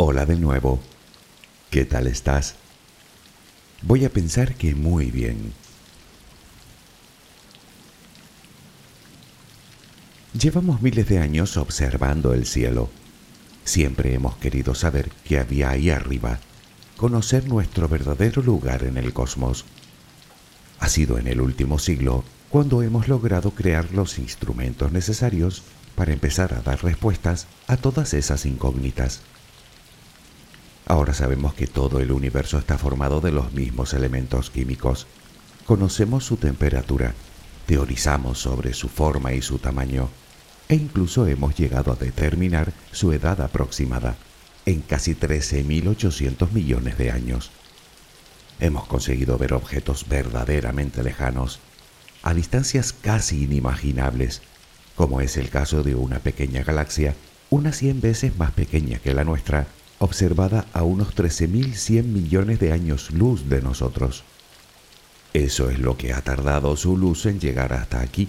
Hola de nuevo. ¿Qué tal estás? Voy a pensar que muy bien. Llevamos miles de años observando el cielo. Siempre hemos querido saber qué había ahí arriba, conocer nuestro verdadero lugar en el cosmos. Ha sido en el último siglo cuando hemos logrado crear los instrumentos necesarios para empezar a dar respuestas a todas esas incógnitas. Ahora sabemos que todo el universo está formado de los mismos elementos químicos. Conocemos su temperatura, teorizamos sobre su forma y su tamaño, e incluso hemos llegado a determinar su edad aproximada, en casi 13.800 millones de años. Hemos conseguido ver objetos verdaderamente lejanos, a distancias casi inimaginables, como es el caso de una pequeña galaxia, unas 100 veces más pequeña que la nuestra, observada a unos 13.100 millones de años luz de nosotros. Eso es lo que ha tardado su luz en llegar hasta aquí,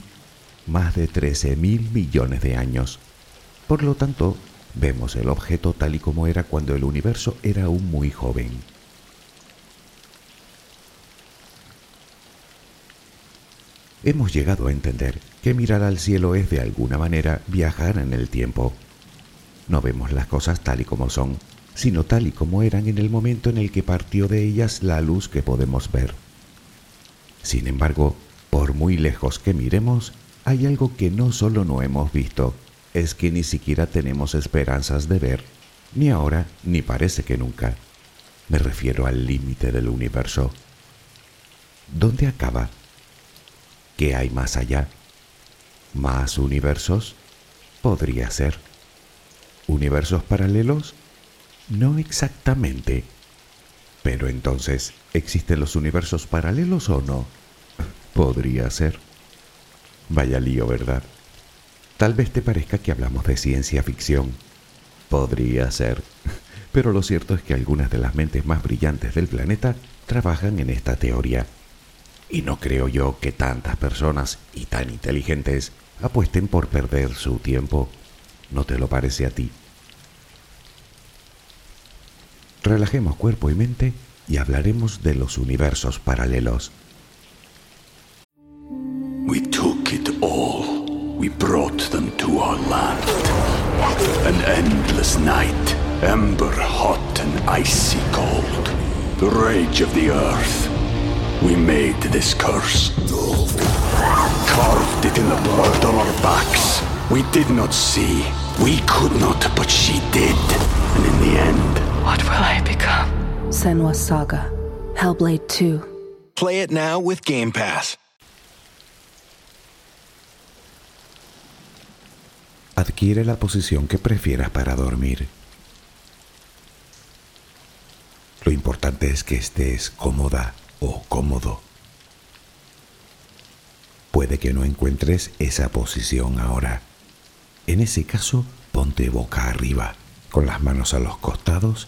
más de 13.000 millones de años. Por lo tanto, vemos el objeto tal y como era cuando el universo era aún muy joven. Hemos llegado a entender que mirar al cielo es de alguna manera viajar en el tiempo. No vemos las cosas tal y como son, sino tal y como eran en el momento en el que partió de ellas la luz que podemos ver. Sin embargo, por muy lejos que miremos, hay algo que no solo no hemos visto, es que ni siquiera tenemos esperanzas de ver, ni ahora ni parece que nunca. Me refiero al límite del universo. ¿Dónde acaba? ¿Qué hay más allá? ¿Más universos? Podría ser. ¿Universos paralelos? No exactamente. Pero entonces, ¿existen los universos paralelos o no? Podría ser. Vaya lío, ¿verdad? Tal vez te parezca que hablamos de ciencia ficción. Podría ser. Pero lo cierto es que algunas de las mentes más brillantes del planeta trabajan en esta teoría. Y no creo yo que tantas personas y tan inteligentes apuesten por perder su tiempo. ¿No te lo parece a ti? Relajemos cuerpo y mente y hablaremos de los universos paralelos. we took it all. We brought them to our land. An endless night, ember hot and icy cold. The rage of the earth. We made this curse. Carved it in the blood on our backs. We did not see. We could not, but she did. And in the end, What will I become? Senwa Saga. Hellblade 2. Play it now with Game Pass. Adquiere la posición que prefieras para dormir. Lo importante es que estés cómoda o cómodo. Puede que no encuentres esa posición ahora. En ese caso, ponte boca arriba, con las manos a los costados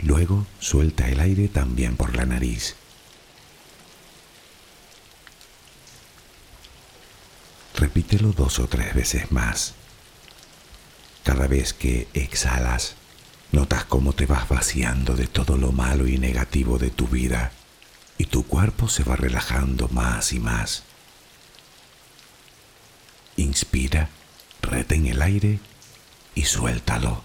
Luego suelta el aire también por la nariz. Repítelo dos o tres veces más. Cada vez que exhalas, notas cómo te vas vaciando de todo lo malo y negativo de tu vida y tu cuerpo se va relajando más y más. Inspira, retén el aire y suéltalo.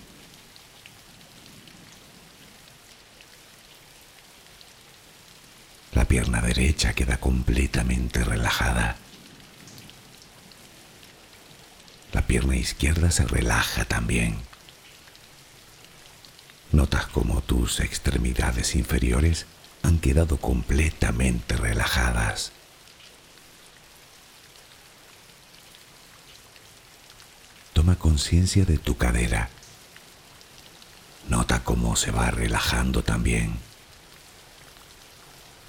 La pierna derecha queda completamente relajada. La pierna izquierda se relaja también. Notas como tus extremidades inferiores han quedado completamente relajadas. Toma conciencia de tu cadera. Nota cómo se va relajando también.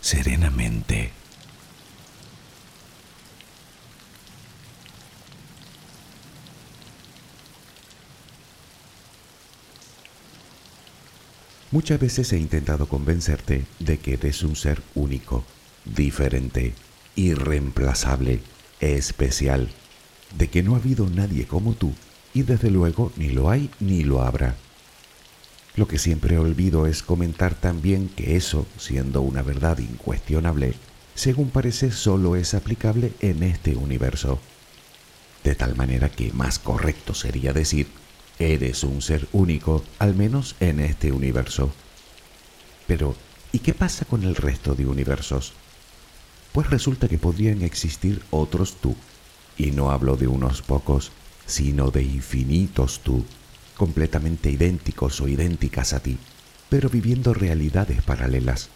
serenamente. Muchas veces he intentado convencerte de que eres un ser único, diferente, irreemplazable, especial, de que no ha habido nadie como tú y desde luego ni lo hay ni lo habrá. Lo que siempre olvido es comentar también que eso, siendo una verdad incuestionable, según parece solo es aplicable en este universo. De tal manera que más correcto sería decir, eres un ser único, al menos en este universo. Pero, ¿y qué pasa con el resto de universos? Pues resulta que podrían existir otros tú, y no hablo de unos pocos, sino de infinitos tú, completamente idénticos o idénticas a ti, pero viviendo realidades paralelas,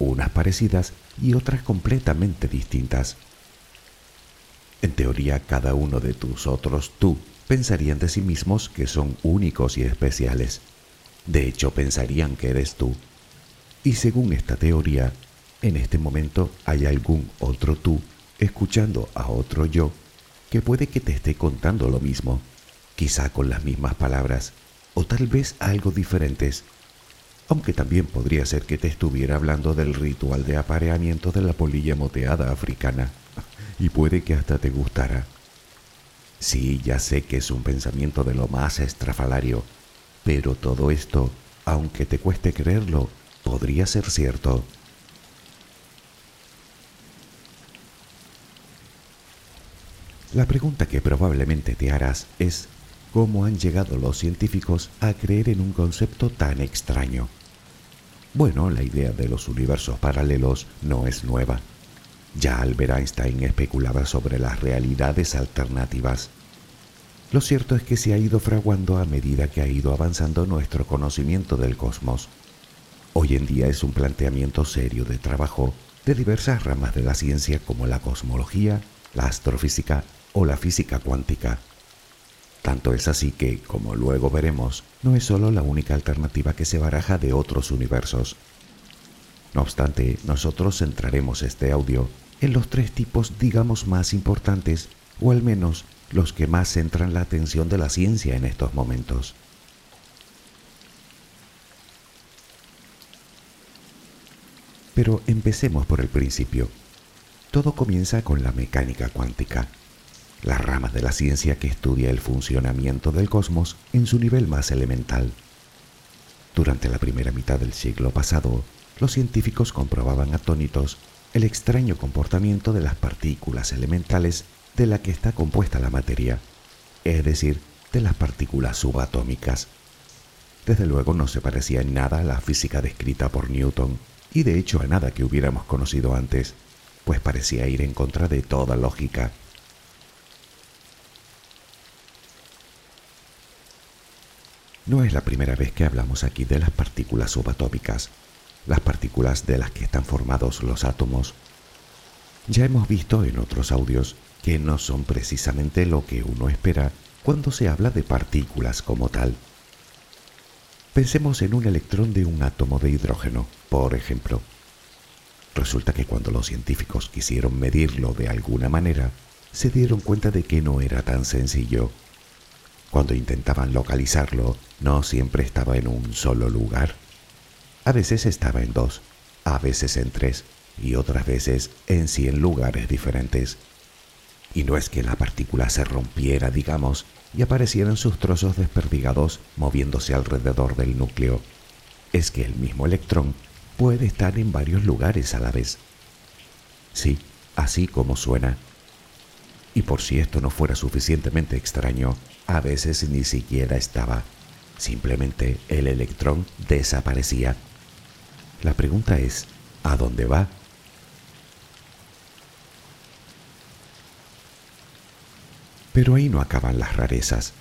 unas parecidas y otras completamente distintas. En teoría, cada uno de tus otros tú pensarían de sí mismos que son únicos y especiales. De hecho, pensarían que eres tú. Y según esta teoría, en este momento hay algún otro tú escuchando a otro yo que puede que te esté contando lo mismo quizá con las mismas palabras, o tal vez algo diferentes, aunque también podría ser que te estuviera hablando del ritual de apareamiento de la polilla moteada africana, y puede que hasta te gustara. Sí, ya sé que es un pensamiento de lo más estrafalario, Pero todo esto, aunque te cueste creerlo, podría ser cierto. La pregunta que probablemente te harás es cómo han llegado los científicos a creer en un concepto tan extraño. Bueno, la idea de los universos paralelos no es nueva. Ya Albert Einstein especulaba sobre las realidades alternativas. Lo cierto es que se ha ido fraguando a medida que ha ido avanzando nuestro conocimiento del cosmos. Hoy en día es un planteamiento serio de trabajo de diversas ramas de la ciencia como la cosmología, la astrofísica o la física cuántica. Tanto es así que, como luego veremos, no es solo la única alternativa que se baraja de otros universos. No obstante, nosotros centraremos este audio en los tres tipos, digamos, más importantes, o al menos los que más centran la atención de la ciencia en estos momentos. Pero empecemos por el principio. Todo comienza con la mecánica cuántica la rama de la ciencia que estudia el funcionamiento del cosmos en su nivel más elemental. Durante la primera mitad del siglo pasado, los científicos comprobaban atónitos el extraño comportamiento de las partículas elementales de la que está compuesta la materia, es decir, de las partículas subatómicas. Desde luego no se parecía en nada a la física descrita por Newton, y de hecho a nada que hubiéramos conocido antes, pues parecía ir en contra de toda lógica. No es la primera vez que hablamos aquí de las partículas subatómicas, las partículas de las que están formados los átomos. Ya hemos visto en otros audios que no son precisamente lo que uno espera cuando se habla de partículas como tal. Pensemos en un electrón de un átomo de hidrógeno, por ejemplo. Resulta que cuando los científicos quisieron medirlo de alguna manera, se dieron cuenta de que no era tan sencillo cuando intentaban localizarlo, no siempre estaba en un solo lugar. A veces estaba en dos, a veces en tres y otras veces en cien lugares diferentes. Y no es que la partícula se rompiera, digamos, y aparecieran sus trozos desperdigados moviéndose alrededor del núcleo. Es que el mismo electrón puede estar en varios lugares a la vez. Sí, así como suena. Y por si esto no fuera suficientemente extraño, a veces ni siquiera estaba. Simplemente el electrón desaparecía. La pregunta es, ¿a dónde va? Pero ahí no acaban las rarezas.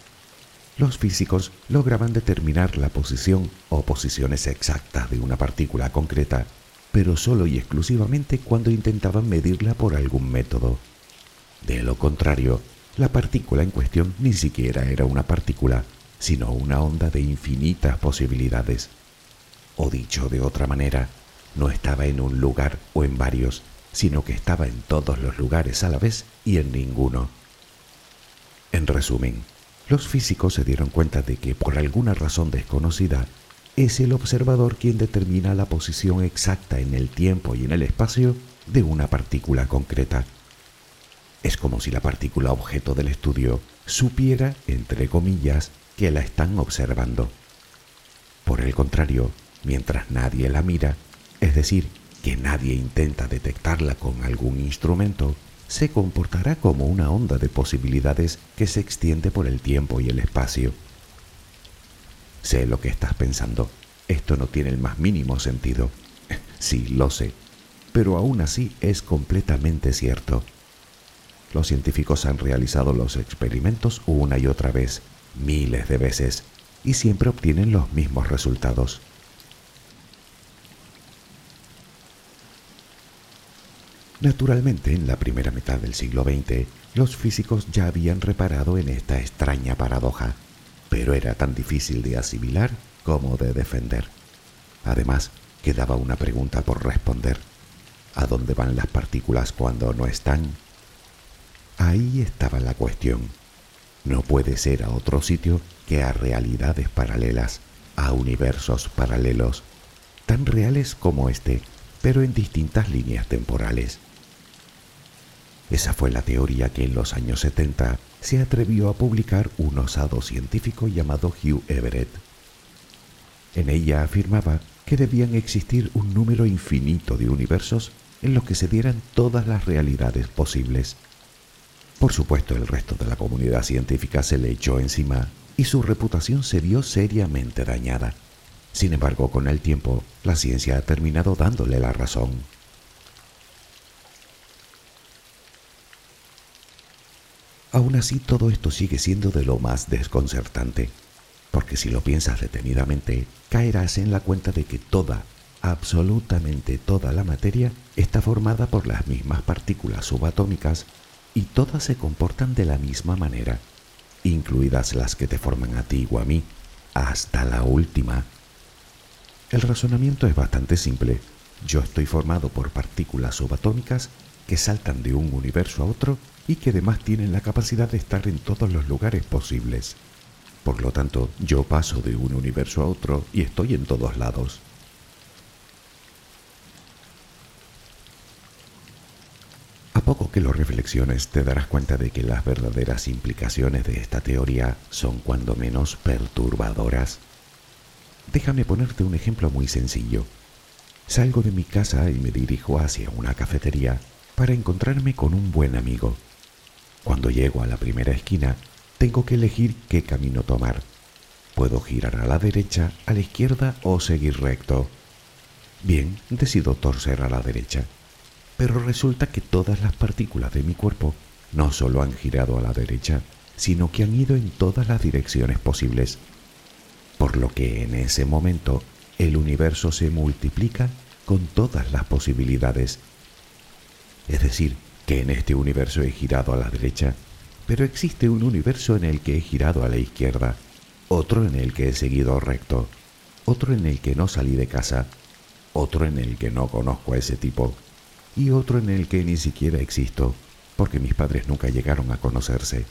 Los físicos lograban determinar la posición o posiciones exactas de una partícula concreta, pero solo y exclusivamente cuando intentaban medirla por algún método. De lo contrario, la partícula en cuestión ni siquiera era una partícula, sino una onda de infinitas posibilidades. O dicho de otra manera, no estaba en un lugar o en varios, sino que estaba en todos los lugares a la vez y en ninguno. En resumen, los físicos se dieron cuenta de que por alguna razón desconocida, es el observador quien determina la posición exacta en el tiempo y en el espacio de una partícula concreta. Es como si la partícula objeto del estudio supiera, entre comillas, que la están observando. Por el contrario, mientras nadie la mira, es decir, que nadie intenta detectarla con algún instrumento, se comportará como una onda de posibilidades que se extiende por el tiempo y el espacio. Sé lo que estás pensando. Esto no tiene el más mínimo sentido. Sí, lo sé. Pero aún así es completamente cierto. Los científicos han realizado los experimentos una y otra vez, miles de veces, y siempre obtienen los mismos resultados. Naturalmente, en la primera mitad del siglo XX, los físicos ya habían reparado en esta extraña paradoja, pero era tan difícil de asimilar como de defender. Además, quedaba una pregunta por responder. ¿A dónde van las partículas cuando no están? Ahí estaba la cuestión. No puede ser a otro sitio que a realidades paralelas, a universos paralelos, tan reales como este, pero en distintas líneas temporales. Esa fue la teoría que en los años 70 se atrevió a publicar un osado científico llamado Hugh Everett. En ella afirmaba que debían existir un número infinito de universos en los que se dieran todas las realidades posibles. Por supuesto, el resto de la comunidad científica se le echó encima y su reputación se vio seriamente dañada. Sin embargo, con el tiempo, la ciencia ha terminado dándole la razón. Aún así, todo esto sigue siendo de lo más desconcertante, porque si lo piensas detenidamente, caerás en la cuenta de que toda, absolutamente toda la materia está formada por las mismas partículas subatómicas y todas se comportan de la misma manera, incluidas las que te forman a ti o a mí, hasta la última. El razonamiento es bastante simple. Yo estoy formado por partículas subatómicas que saltan de un universo a otro y que además tienen la capacidad de estar en todos los lugares posibles. Por lo tanto, yo paso de un universo a otro y estoy en todos lados. Poco que lo reflexiones te darás cuenta de que las verdaderas implicaciones de esta teoría son cuando menos perturbadoras. Déjame ponerte un ejemplo muy sencillo. Salgo de mi casa y me dirijo hacia una cafetería para encontrarme con un buen amigo. Cuando llego a la primera esquina, tengo que elegir qué camino tomar. Puedo girar a la derecha, a la izquierda o seguir recto. Bien, decido torcer a la derecha pero resulta que todas las partículas de mi cuerpo no solo han girado a la derecha, sino que han ido en todas las direcciones posibles, por lo que en ese momento el universo se multiplica con todas las posibilidades. Es decir, que en este universo he girado a la derecha, pero existe un universo en el que he girado a la izquierda, otro en el que he seguido recto, otro en el que no salí de casa, otro en el que no conozco a ese tipo, y otro en el que ni siquiera existo, porque mis padres nunca llegaron a conocerse.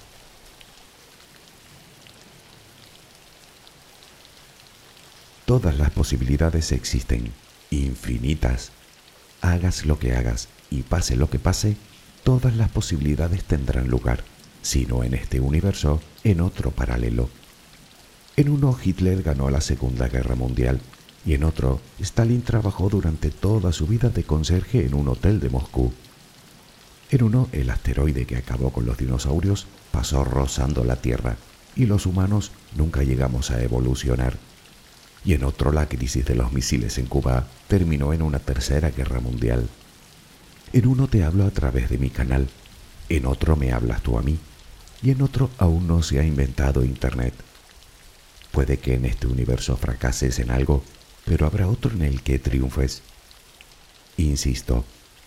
Todas las posibilidades existen, infinitas. Hagas lo que hagas y pase lo que pase, todas las posibilidades tendrán lugar, si no en este universo, en otro paralelo. En uno Hitler ganó la Segunda Guerra Mundial y en otro, Stalin trabajó durante toda su vida de conserje en un hotel de Moscú. En uno, el asteroide que acabó con los dinosaurios pasó rozando la Tierra y los humanos nunca llegamos a evolucionar. Y en otro, la crisis de los misiles en Cuba terminó en una tercera guerra mundial. En uno te hablo a través de mi canal, en otro me hablas tú a mí, y en otro aún no se ha inventado Internet. Puede que en este universo fracases en algo pero habrá otro en el que triunfes. Insisto,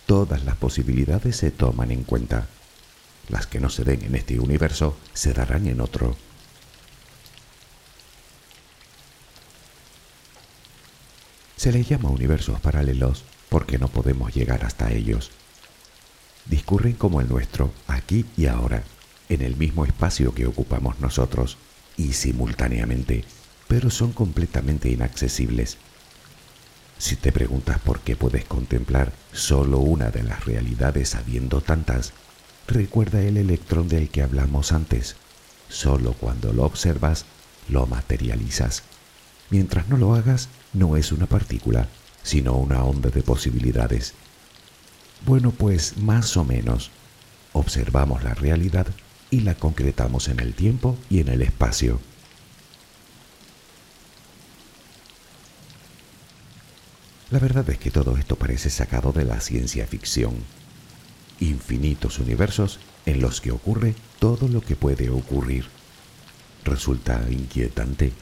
todas las posibilidades se toman en cuenta. Las que no se den en este universo se darán en otro. Se les llama universos paralelos porque no podemos llegar hasta ellos. Discurren como el nuestro, aquí y ahora, en el mismo espacio que ocupamos nosotros, y simultáneamente, pero son completamente inaccesibles si te preguntas por qué puedes contemplar solo una de las realidades habiendo tantas, recuerda el electrón del que hablamos antes. Solo cuando lo observas, lo materializas. Mientras no lo hagas, no es una partícula, sino una onda de posibilidades. Bueno, pues más o menos. Observamos la realidad y la concretamos en el tiempo y en el espacio. La verdad es que todo esto parece sacado de la ciencia ficción. Infinitos universos en los que ocurre todo lo que puede ocurrir. Resulta inquietante.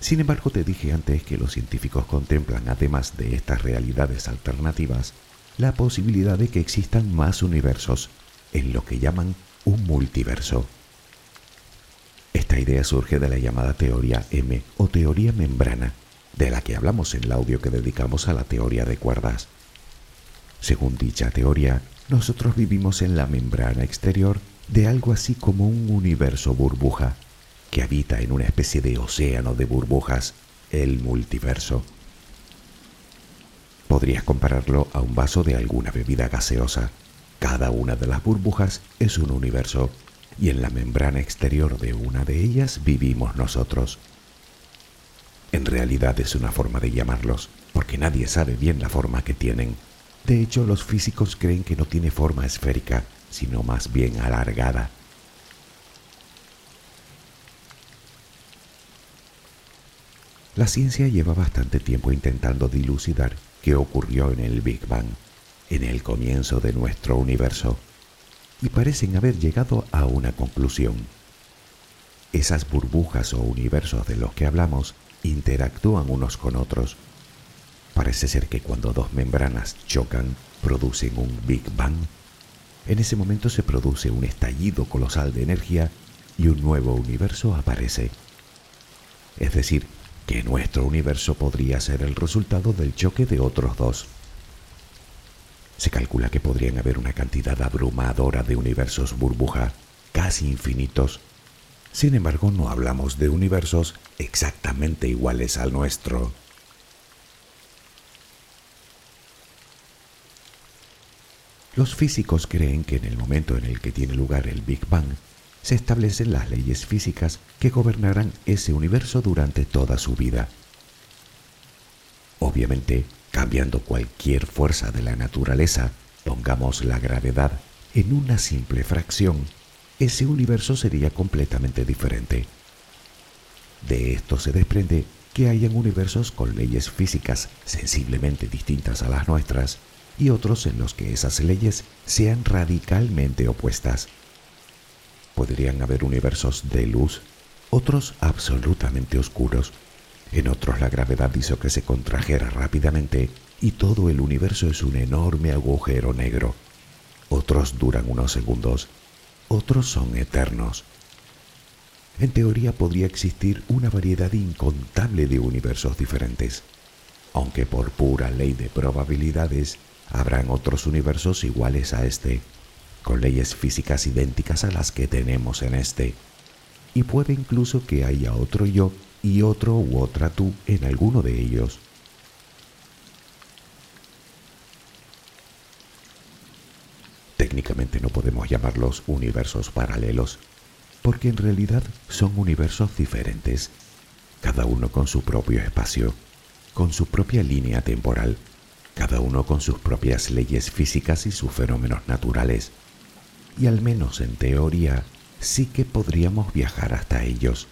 Sin embargo, te dije antes que los científicos contemplan, además de estas realidades alternativas, la posibilidad de que existan más universos, en lo que llaman un multiverso. Esta idea surge de la llamada teoría M o teoría membrana, de la que hablamos en el audio que dedicamos a la teoría de cuerdas. Según dicha teoría, nosotros vivimos en la membrana exterior de algo así como un universo burbuja, que habita en una especie de océano de burbujas, el multiverso. Podrías compararlo a un vaso de alguna bebida gaseosa. Cada una de las burbujas es un universo y en la membrana exterior de una de ellas vivimos nosotros. En realidad es una forma de llamarlos, porque nadie sabe bien la forma que tienen. De hecho, los físicos creen que no tiene forma esférica, sino más bien alargada. La ciencia lleva bastante tiempo intentando dilucidar qué ocurrió en el Big Bang, en el comienzo de nuestro universo, y parecen haber llegado a una conclusión. Esas burbujas o universos de los que hablamos interactúan unos con otros. Parece ser que cuando dos membranas chocan, producen un Big Bang. En ese momento se produce un estallido colosal de energía y un nuevo universo aparece. Es decir, que nuestro universo podría ser el resultado del choque de otros dos. Se calcula que podrían haber una cantidad abrumadora de universos burbuja, casi infinitos. Sin embargo, no hablamos de universos exactamente iguales al nuestro. Los físicos creen que en el momento en el que tiene lugar el Big Bang, se establecen las leyes físicas que gobernarán ese universo durante toda su vida. Obviamente, cambiando cualquier fuerza de la naturaleza, pongamos la gravedad en una simple fracción, ese universo sería completamente diferente. De esto se desprende que hayan universos con leyes físicas sensiblemente distintas a las nuestras y otros en los que esas leyes sean radicalmente opuestas. Podrían haber universos de luz, otros absolutamente oscuros. En otros la gravedad hizo que se contrajera rápidamente y todo el universo es un enorme agujero negro. Otros duran unos segundos, otros son eternos. En teoría podría existir una variedad incontable de universos diferentes, aunque por pura ley de probabilidades habrán otros universos iguales a este con leyes físicas idénticas a las que tenemos en este. Y puede incluso que haya otro yo y otro u otra tú en alguno de ellos. No podemos llamarlos universos paralelos, porque en realidad son universos diferentes, cada uno con su propio espacio, con su propia línea temporal, cada uno con sus propias leyes físicas y sus fenómenos naturales y al menos en teoría sí que podríamos viajar hasta ellos.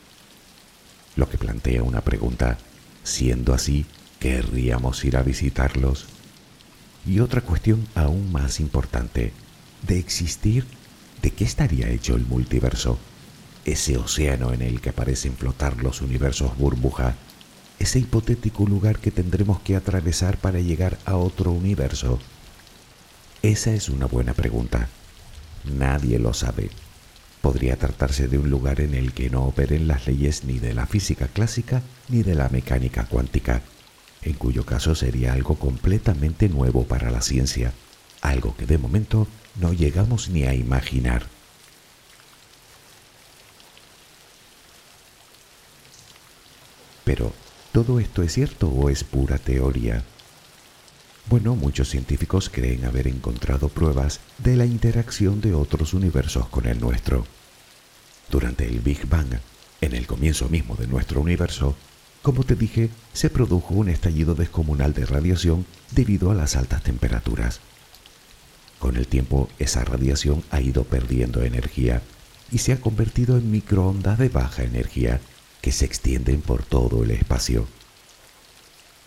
Lo que plantea una pregunta, siendo así, ¿querríamos ir a visitarlos? Y otra cuestión aún más importante, de existir, ¿de qué estaría hecho el multiverso? Ese océano en el que parecen flotar los universos burbuja, ese hipotético lugar que tendremos que atravesar para llegar a otro universo. Esa es una buena pregunta. Nadie lo sabe. Podría tratarse de un lugar en el que no operen las leyes ni de la física clásica ni de la mecánica cuántica, en cuyo caso sería algo completamente nuevo para la ciencia, algo que de momento no llegamos ni a imaginar. Pero, ¿todo esto es cierto o es pura teoría? Bueno, muchos científicos creen haber encontrado pruebas de la interacción de otros universos con el nuestro. Durante el Big Bang, en el comienzo mismo de nuestro universo, como te dije, se produjo un estallido descomunal de radiación debido a las altas temperaturas. Con el tiempo, esa radiación ha ido perdiendo energía y se ha convertido en microondas de baja energía que se extienden por todo el espacio.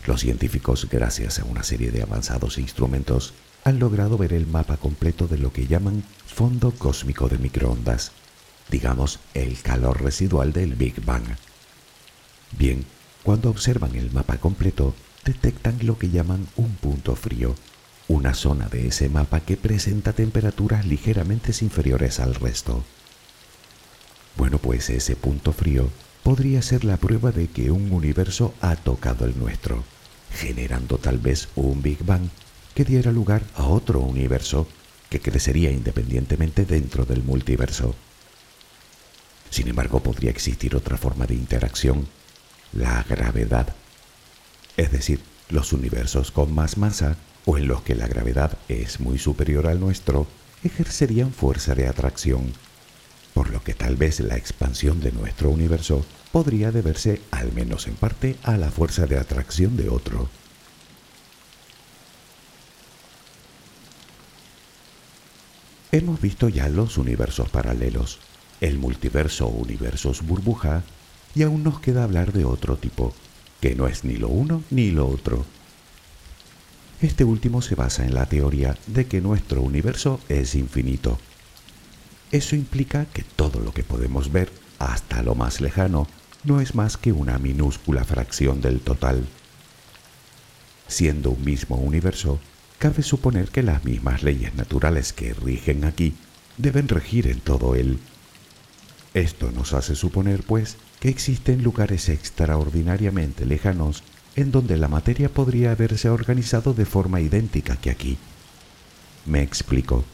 Los científicos, gracias a una serie de avanzados instrumentos, han logrado ver el mapa completo de lo que llaman fondo cósmico de microondas, digamos el calor residual del Big Bang. Bien, cuando observan el mapa completo, detectan lo que llaman un punto frío, una zona de ese mapa que presenta temperaturas ligeramente inferiores al resto. Bueno, pues ese punto frío podría ser la prueba de que un universo ha tocado el nuestro generando tal vez un Big Bang que diera lugar a otro universo que crecería independientemente dentro del multiverso. Sin embargo, podría existir otra forma de interacción, la gravedad. Es decir, los universos con más masa o en los que la gravedad es muy superior al nuestro ejercerían fuerza de atracción, por lo que tal vez la expansión de nuestro universo podría deberse, al menos en parte, a la fuerza de atracción de otro. Hemos visto ya los universos paralelos, el multiverso universos burbuja, y aún nos queda hablar de otro tipo, que no es ni lo uno ni lo otro. Este último se basa en la teoría de que nuestro universo es infinito. Eso implica que todo lo que podemos ver, hasta lo más lejano, no es más que una minúscula fracción del total. Siendo un mismo universo, cabe suponer que las mismas leyes naturales que rigen aquí deben regir en todo él. Esto nos hace suponer, pues, que existen lugares extraordinariamente lejanos en donde la materia podría haberse organizado de forma idéntica que aquí. Me explico.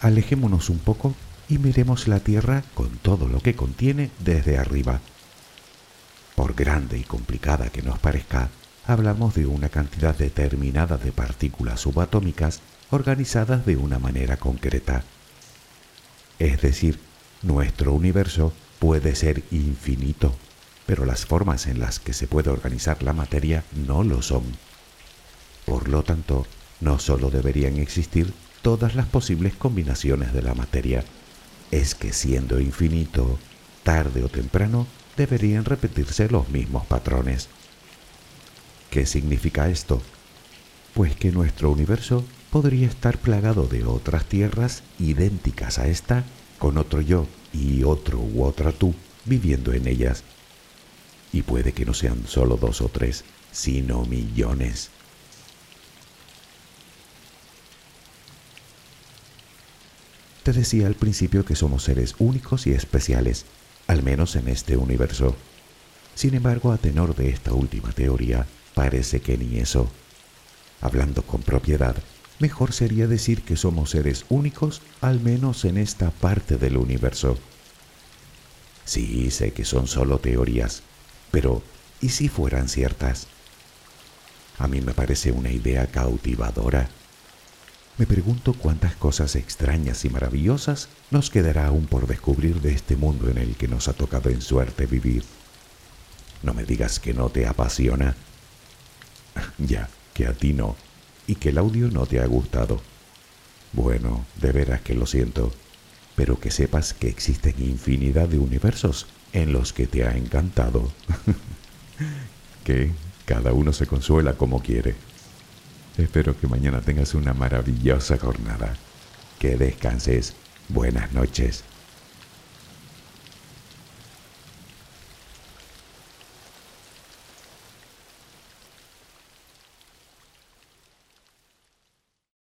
Alejémonos un poco y miremos la Tierra con todo lo que contiene desde arriba. Por grande y complicada que nos parezca, hablamos de una cantidad determinada de partículas subatómicas organizadas de una manera concreta. Es decir, nuestro universo puede ser infinito, pero las formas en las que se puede organizar la materia no lo son. Por lo tanto, no solo deberían existir todas las posibles combinaciones de la materia, es que siendo infinito, tarde o temprano deberían repetirse los mismos patrones. ¿Qué significa esto? Pues que nuestro universo podría estar plagado de otras tierras idénticas a esta, con otro yo y otro u otra tú viviendo en ellas. Y puede que no sean solo dos o tres, sino millones. Te decía al principio que somos seres únicos y especiales, al menos en este universo. Sin embargo, a tenor de esta última teoría, parece que ni eso. Hablando con propiedad, mejor sería decir que somos seres únicos, al menos en esta parte del universo. Sí, sé que son solo teorías, pero ¿y si fueran ciertas? A mí me parece una idea cautivadora. Me pregunto cuántas cosas extrañas y maravillosas nos quedará aún por descubrir de este mundo en el que nos ha tocado en suerte vivir. No me digas que no te apasiona. ya, que a ti no, y que el audio no te ha gustado. Bueno, de veras que lo siento, pero que sepas que existen infinidad de universos en los que te ha encantado. que cada uno se consuela como quiere. Espero que mañana tengas una maravillosa jornada. Que descanses. Buenas noches.